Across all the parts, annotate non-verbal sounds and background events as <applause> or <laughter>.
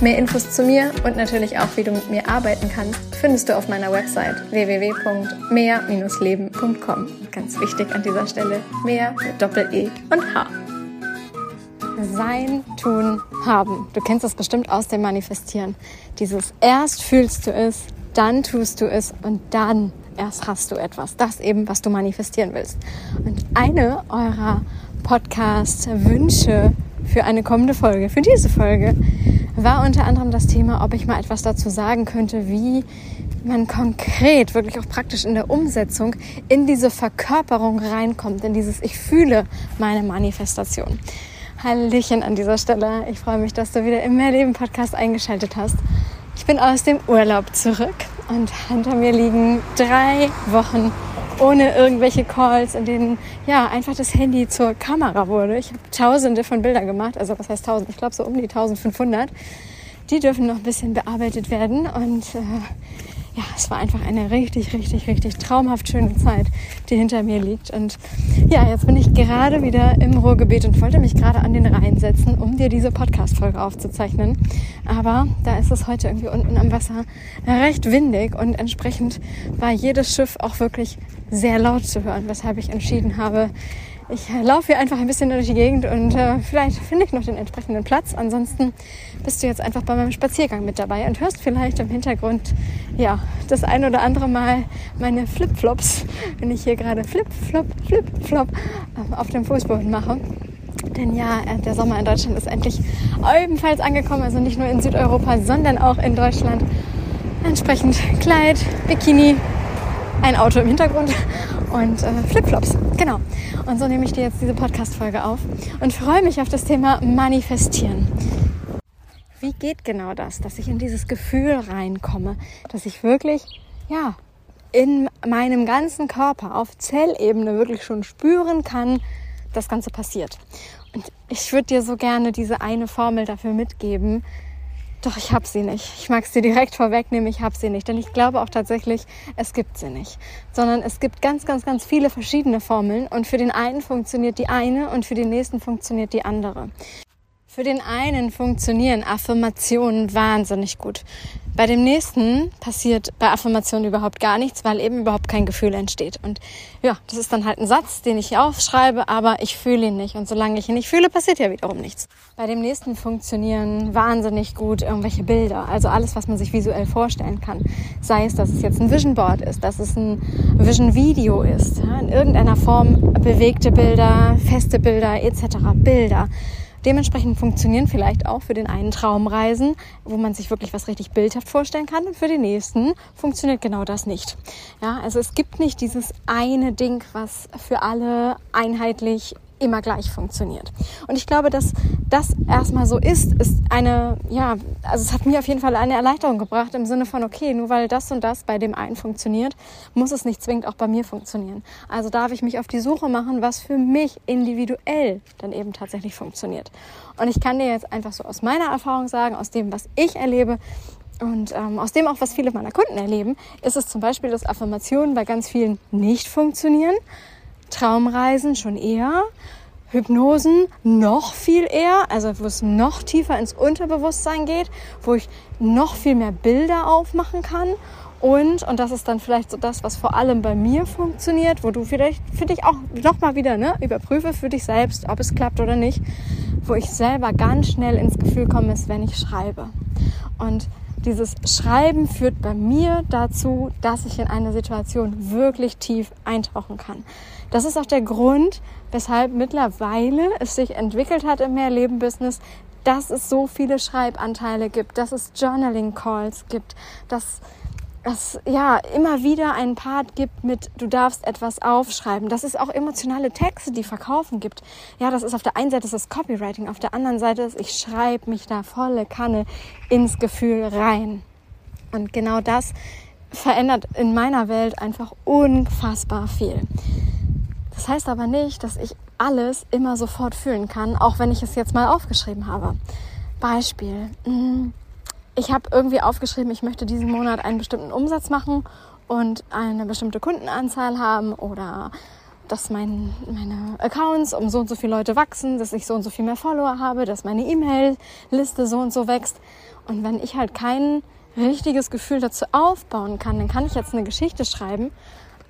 Mehr Infos zu mir und natürlich auch, wie du mit mir arbeiten kannst, findest du auf meiner Website www.mehr-leben.com. Ganz wichtig an dieser Stelle, mehr mit Doppel-E und H. Sein, tun, haben. Du kennst das bestimmt aus dem Manifestieren. Dieses erst fühlst du es, dann tust du es und dann erst hast du etwas. Das eben, was du manifestieren willst. Und eine eurer Podcast-Wünsche für eine kommende Folge, für diese Folge, war unter anderem das Thema, ob ich mal etwas dazu sagen könnte, wie man konkret, wirklich auch praktisch in der Umsetzung in diese Verkörperung reinkommt, in dieses Ich fühle meine Manifestation. Hallöchen an dieser Stelle. Ich freue mich, dass du wieder im Mehrleben-Podcast eingeschaltet hast. Ich bin aus dem Urlaub zurück und hinter mir liegen drei Wochen ohne irgendwelche Calls, in denen ja einfach das Handy zur Kamera wurde. Ich habe tausende von Bildern gemacht, also was heißt tausend? Ich glaube so um die 1500. Die dürfen noch ein bisschen bearbeitet werden und äh, ja, es war einfach eine richtig, richtig, richtig traumhaft schöne Zeit, die hinter mir liegt. Und ja, jetzt bin ich gerade wieder im Ruhrgebiet und wollte mich gerade an den Rhein setzen, um dir diese Podcast-Folge aufzuzeichnen. Aber da ist es heute irgendwie unten am Wasser recht windig und entsprechend war jedes Schiff auch wirklich sehr laut zu hören, weshalb ich entschieden habe, ich laufe hier einfach ein bisschen durch die Gegend und äh, vielleicht finde ich noch den entsprechenden Platz. Ansonsten bist du jetzt einfach bei meinem Spaziergang mit dabei und hörst vielleicht im Hintergrund ja das ein oder andere Mal meine Flipflops, wenn ich hier gerade Flip-Flop, Flip-Flop äh, auf dem Fußboden mache. Denn ja, äh, der Sommer in Deutschland ist endlich ebenfalls angekommen, also nicht nur in Südeuropa, sondern auch in Deutschland. Entsprechend Kleid, Bikini, ein Auto im Hintergrund und äh, Flipflops. Genau. Und so nehme ich dir jetzt diese Podcast-Folge auf und freue mich auf das Thema Manifestieren. Wie geht genau das, dass ich in dieses Gefühl reinkomme, dass ich wirklich, ja, in meinem ganzen Körper auf Zellebene wirklich schon spüren kann, das Ganze passiert. Und ich würde dir so gerne diese eine Formel dafür mitgeben, doch ich habe sie nicht. Ich mag dir direkt vorwegnehmen, ich habe sie nicht. Denn ich glaube auch tatsächlich, es gibt sie nicht. Sondern es gibt ganz, ganz, ganz viele verschiedene Formeln. Und für den einen funktioniert die eine und für den nächsten funktioniert die andere. Für den einen funktionieren Affirmationen wahnsinnig gut. Bei dem nächsten passiert bei Affirmationen überhaupt gar nichts, weil eben überhaupt kein Gefühl entsteht. Und ja, das ist dann halt ein Satz, den ich aufschreibe, aber ich fühle ihn nicht. Und solange ich ihn nicht fühle, passiert ja wiederum nichts. Bei dem nächsten funktionieren wahnsinnig gut irgendwelche Bilder. Also alles, was man sich visuell vorstellen kann. Sei es, dass es jetzt ein Vision Board ist, dass es ein Vision Video ist. In irgendeiner Form bewegte Bilder, feste Bilder etc. Bilder. Dementsprechend funktionieren vielleicht auch für den einen Traumreisen, wo man sich wirklich was richtig bildhaft vorstellen kann und für den nächsten funktioniert genau das nicht. Ja, also es gibt nicht dieses eine Ding, was für alle einheitlich immer gleich funktioniert. Und ich glaube, dass das erstmal so ist, ist eine, ja, also es hat mir auf jeden Fall eine Erleichterung gebracht im Sinne von, okay, nur weil das und das bei dem einen funktioniert, muss es nicht zwingend auch bei mir funktionieren. Also darf ich mich auf die Suche machen, was für mich individuell dann eben tatsächlich funktioniert. Und ich kann dir jetzt einfach so aus meiner Erfahrung sagen, aus dem, was ich erlebe, und ähm, aus dem auch, was viele meiner Kunden erleben, ist es zum Beispiel, dass Affirmationen bei ganz vielen nicht funktionieren Traumreisen schon eher, Hypnosen noch viel eher, also wo es noch tiefer ins Unterbewusstsein geht, wo ich noch viel mehr Bilder aufmachen kann und, und das ist dann vielleicht so das, was vor allem bei mir funktioniert, wo du vielleicht für dich auch nochmal wieder ne, überprüfe für dich selbst, ob es klappt oder nicht, wo ich selber ganz schnell ins Gefühl komme, ist, wenn ich schreibe. Und dieses Schreiben führt bei mir dazu, dass ich in eine Situation wirklich tief eintauchen kann. Das ist auch der Grund, weshalb mittlerweile es sich entwickelt hat im Mehrleben-Business, dass es so viele Schreibanteile gibt, dass es Journaling-Calls gibt, dass es ja immer wieder einen Part gibt mit du darfst etwas aufschreiben, dass es auch emotionale Texte, die verkaufen gibt. Ja, das ist auf der einen Seite das Copywriting, auf der anderen Seite ist ich schreibe mich da volle Kanne ins Gefühl rein. Und genau das verändert in meiner Welt einfach unfassbar viel. Das heißt aber nicht, dass ich alles immer sofort fühlen kann, auch wenn ich es jetzt mal aufgeschrieben habe. Beispiel. Mm, ich habe irgendwie aufgeschrieben, ich möchte diesen Monat einen bestimmten Umsatz machen und eine bestimmte Kundenanzahl haben oder dass mein, meine Accounts um so und so viele Leute wachsen, dass ich so und so viel mehr Follower habe, dass meine E-Mail-Liste so und so wächst. Und wenn ich halt kein richtiges Gefühl dazu aufbauen kann, dann kann ich jetzt eine Geschichte schreiben,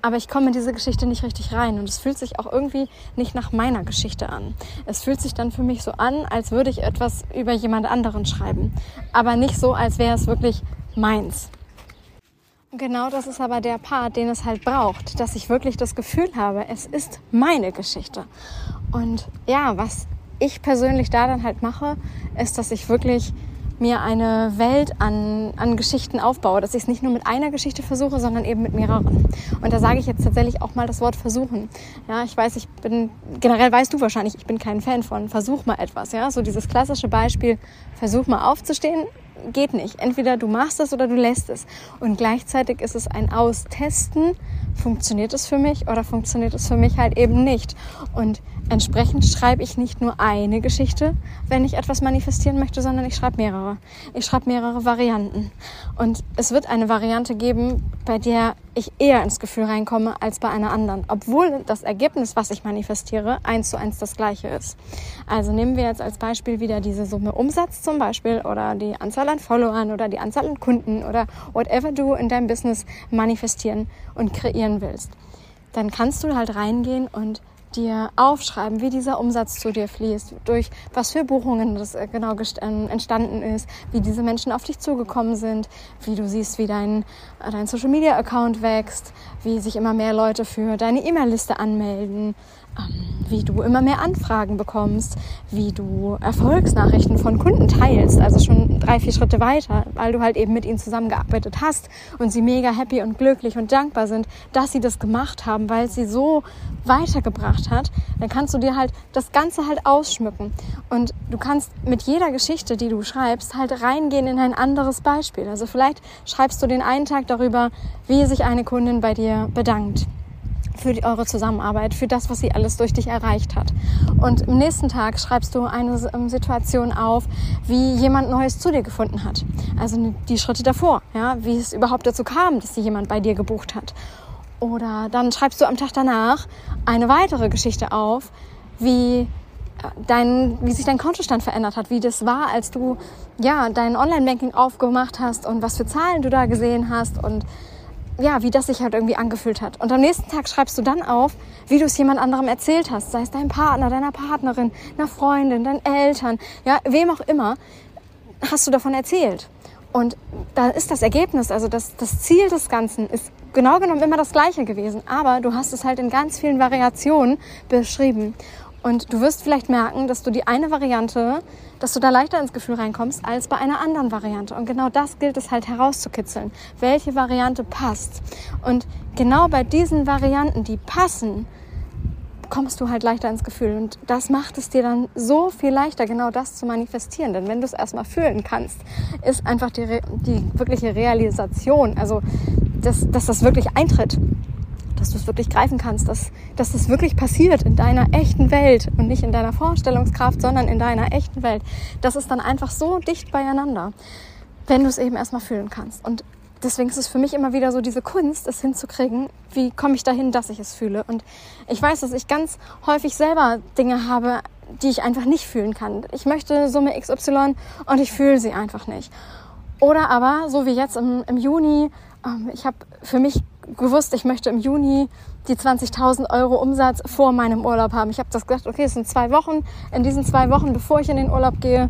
aber ich komme in diese Geschichte nicht richtig rein und es fühlt sich auch irgendwie nicht nach meiner Geschichte an. Es fühlt sich dann für mich so an, als würde ich etwas über jemand anderen schreiben, aber nicht so, als wäre es wirklich meins. Genau das ist aber der Part, den es halt braucht, dass ich wirklich das Gefühl habe, es ist meine Geschichte. Und ja, was ich persönlich da dann halt mache, ist, dass ich wirklich mir eine Welt an, an Geschichten aufbaue, dass ich es nicht nur mit einer Geschichte versuche, sondern eben mit mehreren. Und da sage ich jetzt tatsächlich auch mal das Wort versuchen. Ja, ich weiß, ich bin, generell weißt du wahrscheinlich, ich bin kein Fan von versuch mal etwas. Ja, so dieses klassische Beispiel, versuch mal aufzustehen, geht nicht. Entweder du machst es oder du lässt es. Und gleichzeitig ist es ein Austesten. Funktioniert es für mich oder funktioniert es für mich halt eben nicht? Und Entsprechend schreibe ich nicht nur eine Geschichte, wenn ich etwas manifestieren möchte, sondern ich schreibe mehrere. Ich schreibe mehrere Varianten. Und es wird eine Variante geben, bei der ich eher ins Gefühl reinkomme als bei einer anderen, obwohl das Ergebnis, was ich manifestiere, eins zu eins das gleiche ist. Also nehmen wir jetzt als Beispiel wieder diese Summe Umsatz zum Beispiel oder die Anzahl an Followern oder die Anzahl an Kunden oder whatever du in deinem Business manifestieren und kreieren willst. Dann kannst du halt reingehen und dir aufschreiben, wie dieser Umsatz zu dir fließt, durch was für Buchungen das äh, genau ähm, entstanden ist, wie diese Menschen auf dich zugekommen sind, wie du siehst, wie dein, äh, dein Social Media Account wächst, wie sich immer mehr Leute für deine E-Mail-Liste anmelden, wie du immer mehr Anfragen bekommst, wie du Erfolgsnachrichten von Kunden teilst, also schon drei, vier Schritte weiter, weil du halt eben mit ihnen zusammengearbeitet hast und sie mega happy und glücklich und dankbar sind, dass sie das gemacht haben, weil sie so weitergebracht hat, dann kannst du dir halt das Ganze halt ausschmücken. Und du kannst mit jeder Geschichte, die du schreibst, halt reingehen in ein anderes Beispiel. Also vielleicht schreibst du den einen Tag darüber, wie sich eine Kundin bei dir bedankt für die, eure Zusammenarbeit, für das, was sie alles durch dich erreicht hat. Und am nächsten Tag schreibst du eine ähm, Situation auf, wie jemand Neues zu dir gefunden hat. Also die Schritte davor, ja, wie es überhaupt dazu kam, dass sie jemand bei dir gebucht hat. Oder dann schreibst du am Tag danach eine weitere Geschichte auf, wie äh, dein, wie sich dein Kontostand verändert hat, wie das war, als du ja dein Online-Banking aufgemacht hast und was für Zahlen du da gesehen hast und ja, wie das sich halt irgendwie angefühlt hat. Und am nächsten Tag schreibst du dann auf, wie du es jemand anderem erzählt hast, sei es deinem Partner, deiner Partnerin, einer Freundin, deinen Eltern, ja, wem auch immer, hast du davon erzählt. Und da ist das Ergebnis, also das, das Ziel des Ganzen ist genau genommen immer das gleiche gewesen, aber du hast es halt in ganz vielen Variationen beschrieben. Und du wirst vielleicht merken, dass du die eine Variante, dass du da leichter ins Gefühl reinkommst als bei einer anderen Variante. Und genau das gilt es halt herauszukitzeln. Welche Variante passt? Und genau bei diesen Varianten, die passen, kommst du halt leichter ins Gefühl. Und das macht es dir dann so viel leichter, genau das zu manifestieren. Denn wenn du es erstmal fühlen kannst, ist einfach die, die wirkliche Realisation, also dass, dass das wirklich eintritt, dass du es wirklich greifen kannst, dass, dass das wirklich passiert in deiner echten Welt und nicht in deiner Vorstellungskraft, sondern in deiner echten Welt. Das ist dann einfach so dicht beieinander, wenn du es eben erstmal fühlen kannst. Und deswegen ist es für mich immer wieder so diese Kunst, es hinzukriegen, wie komme ich dahin, dass ich es fühle. Und ich weiß, dass ich ganz häufig selber Dinge habe, die ich einfach nicht fühlen kann. Ich möchte Summe XY und ich fühle sie einfach nicht. Oder aber, so wie jetzt im, im Juni, ähm, ich habe für mich gewusst, ich möchte im Juni die 20.000 Euro Umsatz vor meinem Urlaub haben. Ich habe das gesagt, okay, es sind zwei Wochen. In diesen zwei Wochen, bevor ich in den Urlaub gehe,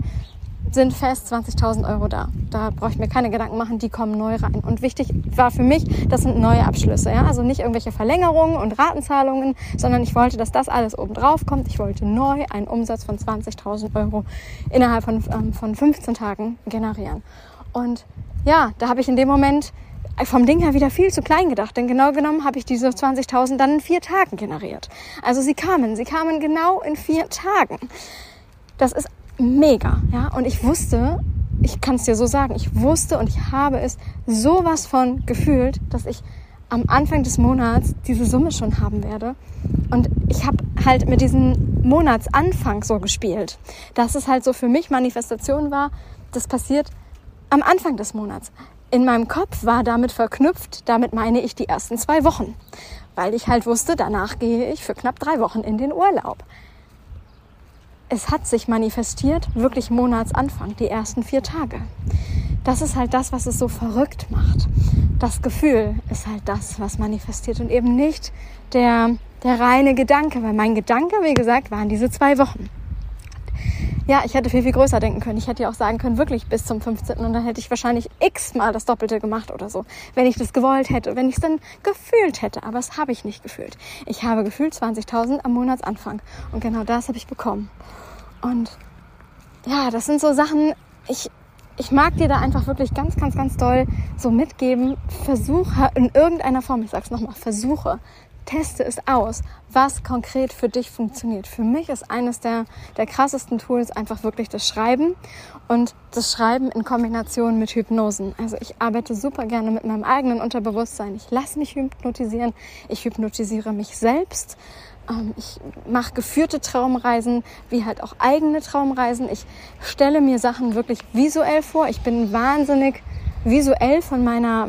sind fest 20.000 Euro da. Da brauche ich mir keine Gedanken machen, die kommen neu rein. Und wichtig war für mich, das sind neue Abschlüsse. Ja? Also nicht irgendwelche Verlängerungen und Ratenzahlungen, sondern ich wollte, dass das alles oben drauf kommt. Ich wollte neu einen Umsatz von 20.000 Euro innerhalb von, ähm, von 15 Tagen generieren. Und ja, da habe ich in dem Moment vom Ding her wieder viel zu klein gedacht, denn genau genommen habe ich diese 20.000 dann in vier Tagen generiert. Also sie kamen, sie kamen genau in vier Tagen. Das ist mega, ja. Und ich wusste, ich kann es dir so sagen, ich wusste und ich habe es sowas von gefühlt, dass ich am Anfang des Monats diese Summe schon haben werde. Und ich habe halt mit diesem Monatsanfang so gespielt, dass es halt so für mich Manifestation war, das passiert am Anfang des Monats. In meinem Kopf war damit verknüpft, damit meine ich die ersten zwei Wochen, weil ich halt wusste, danach gehe ich für knapp drei Wochen in den Urlaub. Es hat sich manifestiert, wirklich Monatsanfang, die ersten vier Tage. Das ist halt das, was es so verrückt macht das Gefühl ist halt das, was manifestiert und eben nicht der, der reine Gedanke, weil mein Gedanke, wie gesagt, waren diese zwei Wochen. Ja, ich hätte viel, viel größer denken können. Ich hätte ja auch sagen können, wirklich bis zum 15. Und dann hätte ich wahrscheinlich x-mal das Doppelte gemacht oder so, wenn ich das gewollt hätte, wenn ich es dann gefühlt hätte. Aber das habe ich nicht gefühlt. Ich habe gefühlt 20.000 am Monatsanfang. Und genau das habe ich bekommen. Und ja, das sind so Sachen, ich, ich mag dir da einfach wirklich ganz, ganz, ganz doll so mitgeben. Versuche in irgendeiner Form, ich sag's nochmal, versuche, teste es aus, was konkret für dich funktioniert. Für mich ist eines der, der krassesten Tools einfach wirklich das Schreiben und das Schreiben in Kombination mit Hypnosen. Also ich arbeite super gerne mit meinem eigenen Unterbewusstsein. Ich lasse mich hypnotisieren. Ich hypnotisiere mich selbst. Ähm, ich mache geführte Traumreisen, wie halt auch eigene Traumreisen. Ich stelle mir Sachen wirklich visuell vor. Ich bin wahnsinnig visuell von meiner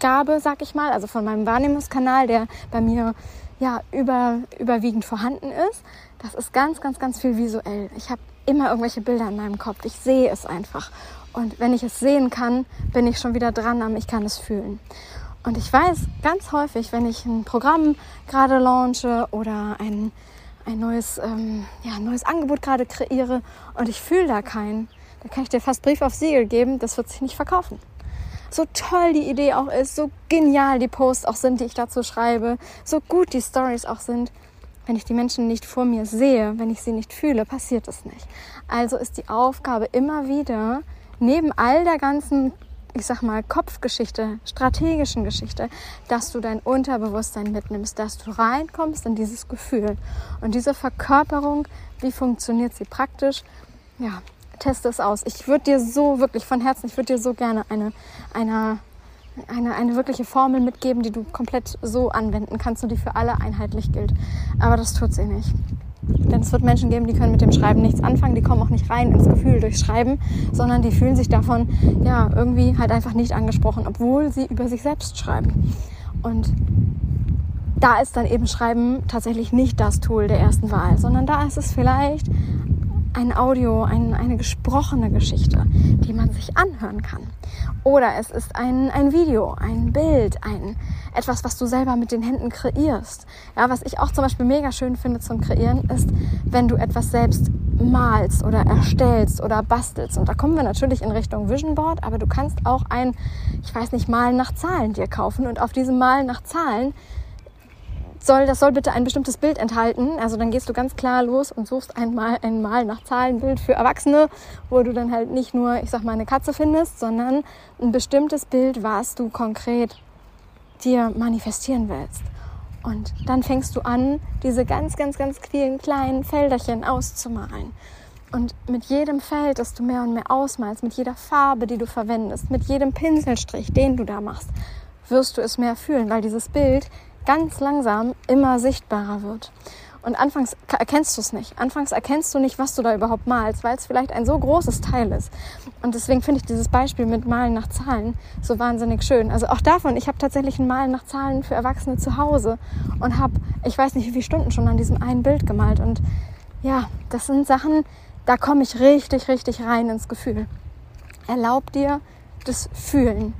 Wahrnehmungsgabe, sag ich mal, also von meinem Wahrnehmungskanal, der bei mir ja über, überwiegend vorhanden ist. Das ist ganz, ganz, ganz viel visuell. Ich habe immer irgendwelche Bilder in meinem Kopf. Ich sehe es einfach. Und wenn ich es sehen kann, bin ich schon wieder dran am Ich kann es fühlen. Und ich weiß ganz häufig, wenn ich ein Programm gerade launche oder ein, ein, neues, ähm, ja, neues Angebot gerade kreiere und ich fühle da keinen, da kann ich dir fast Brief auf Siegel geben, das wird sich nicht verkaufen. So toll die Idee auch ist, so genial die Posts auch sind, die ich dazu schreibe, so gut die Stories auch sind, wenn ich die Menschen nicht vor mir sehe, wenn ich sie nicht fühle, passiert es nicht. Also ist die Aufgabe immer wieder, neben all der ganzen ich sag mal, Kopfgeschichte, strategischen Geschichte, dass du dein Unterbewusstsein mitnimmst, dass du reinkommst in dieses Gefühl. Und diese Verkörperung, wie funktioniert sie praktisch? Ja, teste es aus. Ich würde dir so wirklich von Herzen, ich würde dir so gerne eine, eine, eine, eine wirkliche Formel mitgeben, die du komplett so anwenden kannst und die für alle einheitlich gilt. Aber das tut sie nicht. Denn es wird Menschen geben, die können mit dem Schreiben nichts anfangen, die kommen auch nicht rein ins Gefühl durch Schreiben, sondern die fühlen sich davon ja irgendwie halt einfach nicht angesprochen, obwohl sie über sich selbst schreiben. Und da ist dann eben Schreiben tatsächlich nicht das Tool der ersten Wahl, sondern da ist es vielleicht ein Audio, ein, eine gesprochene Geschichte, die man sich anhören kann. Oder es ist ein, ein Video, ein Bild, ein, etwas, was du selber mit den Händen kreierst. Ja, was ich auch zum Beispiel mega schön finde zum Kreieren, ist, wenn du etwas selbst malst oder erstellst oder bastelst. Und da kommen wir natürlich in Richtung Vision Board, aber du kannst auch ein, ich weiß nicht, Malen nach Zahlen dir kaufen und auf diesem Malen nach Zahlen soll, das soll bitte ein bestimmtes Bild enthalten. Also dann gehst du ganz klar los und suchst einmal ein Mal nach Zahlenbild für Erwachsene, wo du dann halt nicht nur, ich sag mal, eine Katze findest, sondern ein bestimmtes Bild, was du konkret dir manifestieren willst. Und dann fängst du an, diese ganz, ganz, ganz vielen kleinen Felderchen auszumalen. Und mit jedem Feld, das du mehr und mehr ausmalst, mit jeder Farbe, die du verwendest, mit jedem Pinselstrich, den du da machst, wirst du es mehr fühlen, weil dieses Bild ganz langsam immer sichtbarer wird. Und anfangs erkennst du es nicht. Anfangs erkennst du nicht, was du da überhaupt malst, weil es vielleicht ein so großes Teil ist. Und deswegen finde ich dieses Beispiel mit Malen nach Zahlen so wahnsinnig schön. Also auch davon, ich habe tatsächlich ein Malen nach Zahlen für Erwachsene zu Hause und habe, ich weiß nicht wie viele Stunden schon an diesem einen Bild gemalt. Und ja, das sind Sachen, da komme ich richtig, richtig rein ins Gefühl. Erlaub dir das Fühlen.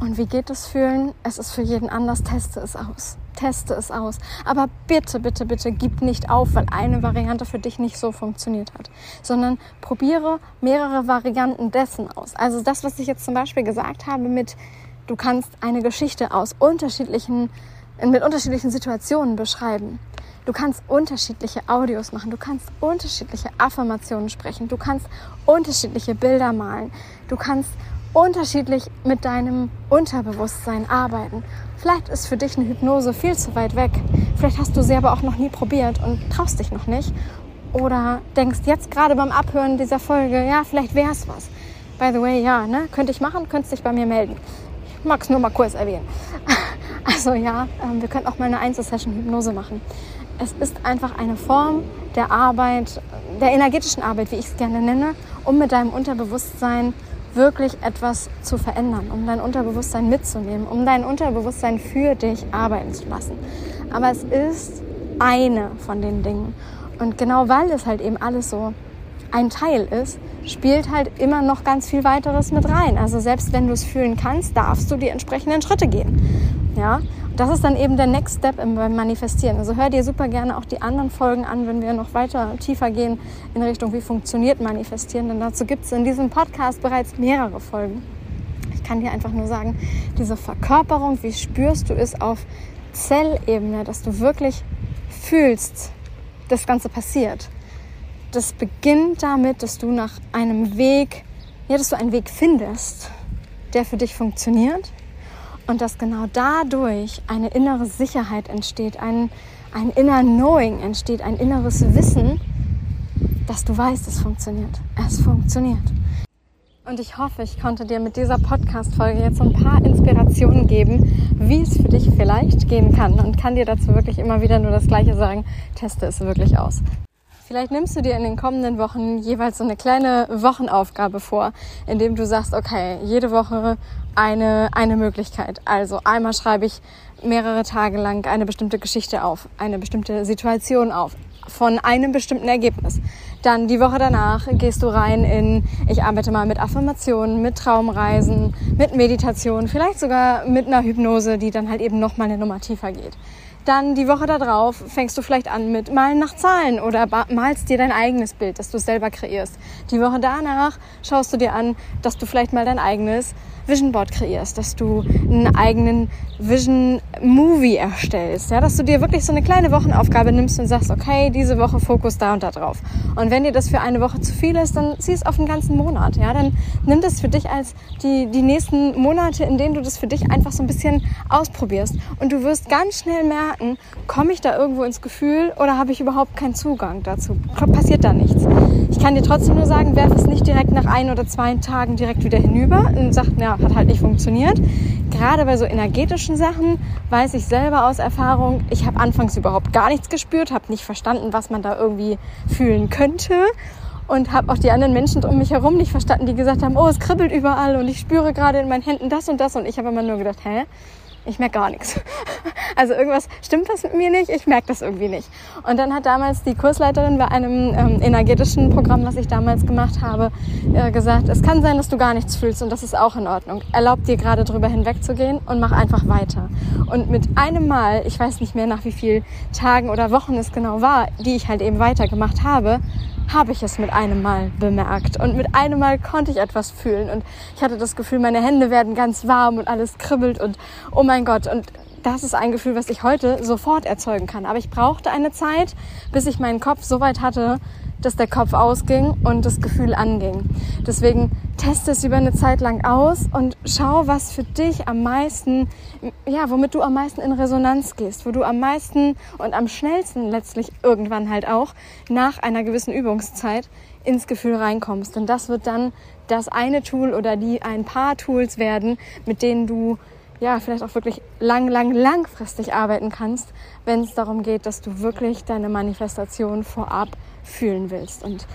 Und wie geht das Fühlen? Es ist für jeden anders. Teste es aus. Teste es aus. Aber bitte, bitte, bitte gib nicht auf, weil eine Variante für dich nicht so funktioniert hat, sondern probiere mehrere Varianten dessen aus. Also das, was ich jetzt zum Beispiel gesagt habe mit, du kannst eine Geschichte aus unterschiedlichen, mit unterschiedlichen Situationen beschreiben. Du kannst unterschiedliche Audios machen, du kannst unterschiedliche Affirmationen sprechen, du kannst unterschiedliche Bilder malen, du kannst unterschiedlich mit deinem Unterbewusstsein arbeiten. Vielleicht ist für dich eine Hypnose viel zu weit weg. Vielleicht hast du sie aber auch noch nie probiert und traust dich noch nicht. Oder denkst jetzt gerade beim Abhören dieser Folge, ja, vielleicht wäre es was. By the way, ja, ne, könnte ich machen, könntest dich bei mir melden. mag es nur mal kurz erwähnen. <laughs> Also ja, ähm, wir können auch mal eine Einzelsession Hypnose machen. Es ist einfach eine Form der Arbeit, der energetischen Arbeit, wie ich es gerne nenne, um mit deinem Unterbewusstsein wirklich etwas zu verändern, um dein Unterbewusstsein mitzunehmen, um dein Unterbewusstsein für dich arbeiten zu lassen. Aber es ist eine von den Dingen. Und genau weil es halt eben alles so ein Teil ist, spielt halt immer noch ganz viel weiteres mit rein. Also selbst wenn du es fühlen kannst, darfst du die entsprechenden Schritte gehen. Ja, das ist dann eben der Next Step beim Manifestieren. Also hör dir super gerne auch die anderen Folgen an, wenn wir noch weiter tiefer gehen in Richtung, wie funktioniert Manifestieren. Denn dazu gibt es in diesem Podcast bereits mehrere Folgen. Ich kann dir einfach nur sagen, diese Verkörperung, wie spürst du es auf Zellebene, dass du wirklich fühlst, das Ganze passiert. Das beginnt damit, dass du nach einem Weg, ja, dass du einen Weg findest, der für dich funktioniert und dass genau dadurch eine innere Sicherheit entsteht, ein, ein inner Knowing entsteht, ein inneres Wissen, dass du weißt, es funktioniert. Es funktioniert. Und ich hoffe, ich konnte dir mit dieser Podcast-Folge jetzt so ein paar Inspirationen geben, wie es für dich vielleicht gehen kann. Und kann dir dazu wirklich immer wieder nur das Gleiche sagen. Teste es wirklich aus. Vielleicht nimmst du dir in den kommenden Wochen jeweils so eine kleine Wochenaufgabe vor, indem du sagst, okay, jede Woche eine, eine Möglichkeit. Also einmal schreibe ich mehrere Tage lang eine bestimmte Geschichte auf, eine bestimmte Situation auf, von einem bestimmten Ergebnis. Dann die Woche danach gehst du rein in, ich arbeite mal mit Affirmationen, mit Traumreisen, mit Meditation, vielleicht sogar mit einer Hypnose, die dann halt eben nochmal eine Nummer tiefer geht. Dann die Woche darauf fängst du vielleicht an mit Malen nach Zahlen oder malst dir dein eigenes Bild, das du selber kreierst. Die Woche danach schaust du dir an, dass du vielleicht mal dein eigenes Vision Board kreierst, dass du einen eigenen Vision Movie erstellst, ja, dass du dir wirklich so eine kleine Wochenaufgabe nimmst und sagst, okay, diese Woche Fokus da und da drauf. Und wenn dir das für eine Woche zu viel ist, dann zieh es auf den ganzen Monat, ja, dann nimm das für dich als die, die nächsten Monate, in denen du das für dich einfach so ein bisschen ausprobierst. Und du wirst ganz schnell merken, komme ich da irgendwo ins Gefühl oder habe ich überhaupt keinen Zugang dazu? Passiert da nichts. Ich kann dir trotzdem nur sagen, werf es nicht direkt nach ein oder zwei Tagen direkt wieder hinüber und sag, na, hat halt nicht funktioniert. Gerade bei so energetischen Sachen weiß ich selber aus Erfahrung, ich habe anfangs überhaupt gar nichts gespürt, habe nicht verstanden, was man da irgendwie fühlen könnte und habe auch die anderen Menschen um mich herum nicht verstanden, die gesagt haben, oh, es kribbelt überall und ich spüre gerade in meinen Händen das und das und ich habe immer nur gedacht, hä? Ich merke gar nichts. <laughs> Also irgendwas stimmt was mit mir nicht, ich merke das irgendwie nicht. Und dann hat damals die Kursleiterin bei einem ähm, energetischen Programm, was ich damals gemacht habe, äh, gesagt, es kann sein, dass du gar nichts fühlst und das ist auch in Ordnung. Erlaub dir gerade drüber hinwegzugehen und mach einfach weiter. Und mit einem Mal, ich weiß nicht mehr nach wie vielen Tagen oder Wochen es genau war, die ich halt eben weitergemacht habe, habe ich es mit einem Mal bemerkt. Und mit einem Mal konnte ich etwas fühlen. Und ich hatte das Gefühl, meine Hände werden ganz warm und alles kribbelt und oh mein Gott. Und das ist ein Gefühl, was ich heute sofort erzeugen kann. Aber ich brauchte eine Zeit, bis ich meinen Kopf so weit hatte, dass der Kopf ausging und das Gefühl anging. Deswegen teste es über eine Zeit lang aus und schau, was für dich am meisten, ja, womit du am meisten in Resonanz gehst, wo du am meisten und am schnellsten letztlich irgendwann halt auch nach einer gewissen Übungszeit ins Gefühl reinkommst. Und das wird dann das eine Tool oder die ein paar Tools werden, mit denen du ja, vielleicht auch wirklich lang, lang, langfristig arbeiten kannst, wenn es darum geht, dass du wirklich deine Manifestation vorab fühlen willst. Und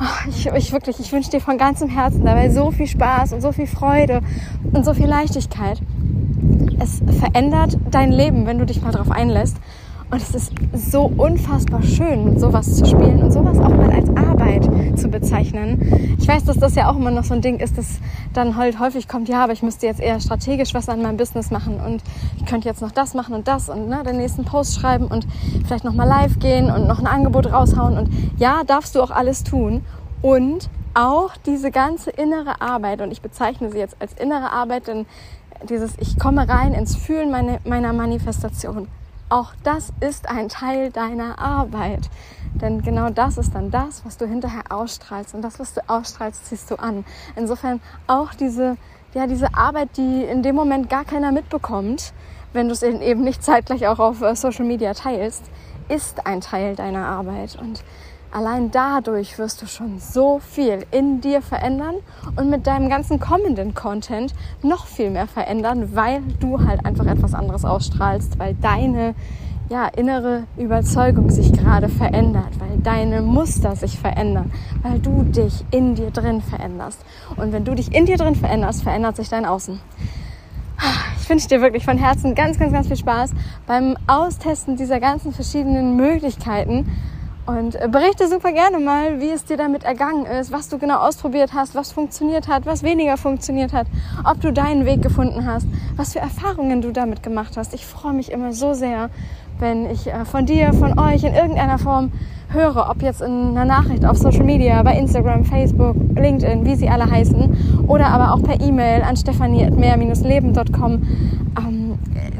oh, ich, ich wirklich, ich wünsche dir von ganzem Herzen dabei so viel Spaß und so viel Freude und so viel Leichtigkeit. Es verändert dein Leben, wenn du dich mal darauf einlässt. Und es ist so unfassbar schön, mit sowas zu spielen und sowas auch mal als Arbeit zu bezeichnen. Ich weiß, dass das ja auch immer noch so ein Ding ist, dass dann halt häufig kommt, ja, aber ich müsste jetzt eher strategisch was an meinem Business machen und ich könnte jetzt noch das machen und das und ne, den nächsten Post schreiben und vielleicht noch mal live gehen und noch ein Angebot raushauen und ja, darfst du auch alles tun und auch diese ganze innere Arbeit und ich bezeichne sie jetzt als innere Arbeit, denn dieses ich komme rein ins Fühlen meine, meiner Manifestation auch das ist ein Teil deiner Arbeit. Denn genau das ist dann das, was du hinterher ausstrahlst. Und das, was du ausstrahlst, ziehst du an. Insofern auch diese, ja, diese Arbeit, die in dem Moment gar keiner mitbekommt, wenn du es eben nicht zeitgleich auch auf äh, Social Media teilst, ist ein Teil deiner Arbeit. Und allein dadurch wirst du schon so viel in dir verändern und mit deinem ganzen kommenden Content noch viel mehr verändern, weil du halt einfach etwas anderes ausstrahlst, weil deine ja, innere Überzeugung sich gerade verändert, weil deine Muster sich verändern, weil du dich in dir drin veränderst. Und wenn du dich in dir drin veränderst, verändert sich dein Außen. Ich wünsche dir wirklich von Herzen ganz, ganz, ganz viel Spaß beim Austesten dieser ganzen verschiedenen Möglichkeiten und äh, berichte super gerne mal, wie es dir damit ergangen ist, was du genau ausprobiert hast, was funktioniert hat, was weniger funktioniert hat, ob du deinen Weg gefunden hast, was für Erfahrungen du damit gemacht hast. Ich freue mich immer so sehr, wenn ich äh, von dir, von euch in irgendeiner Form höre, ob jetzt in einer Nachricht auf Social Media, bei Instagram, Facebook, LinkedIn, wie sie alle heißen, oder aber auch per E-Mail an stefanie.mehr-leben.com. Ähm,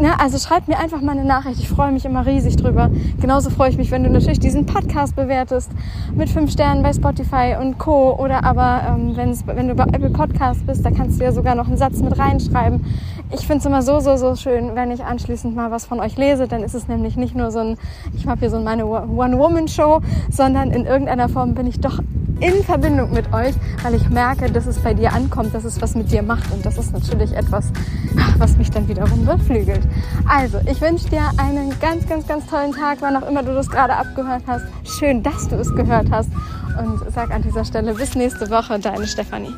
ne, also schreibt mir einfach mal eine Nachricht. Ich freue mich immer riesig drüber. Genauso freue ich mich, wenn du natürlich diesen Podcast bewertest mit fünf Sternen bei Spotify und Co. Oder aber ähm, wenn du bei Apple Podcast bist, da kannst du ja sogar noch einen Satz mit reinschreiben. Ich finde es immer so, so, so schön, wenn ich anschließend mal was von euch lese. Dann ist es nämlich nicht nur so ein, ich habe hier so meine One-Woman-Show, sondern in irgendeiner Form bin ich doch in Verbindung mit euch, weil ich merke, dass es bei dir ankommt, dass es was mit dir macht. Und das ist natürlich etwas, was mich dann wiederum beflügelt. Also, ich wünsche dir einen ganz, ganz, ganz tollen Tag, wann auch immer du das gerade abgehört hast. Schön, dass du es gehört hast. Und sag an dieser Stelle bis nächste Woche, deine Stefanie.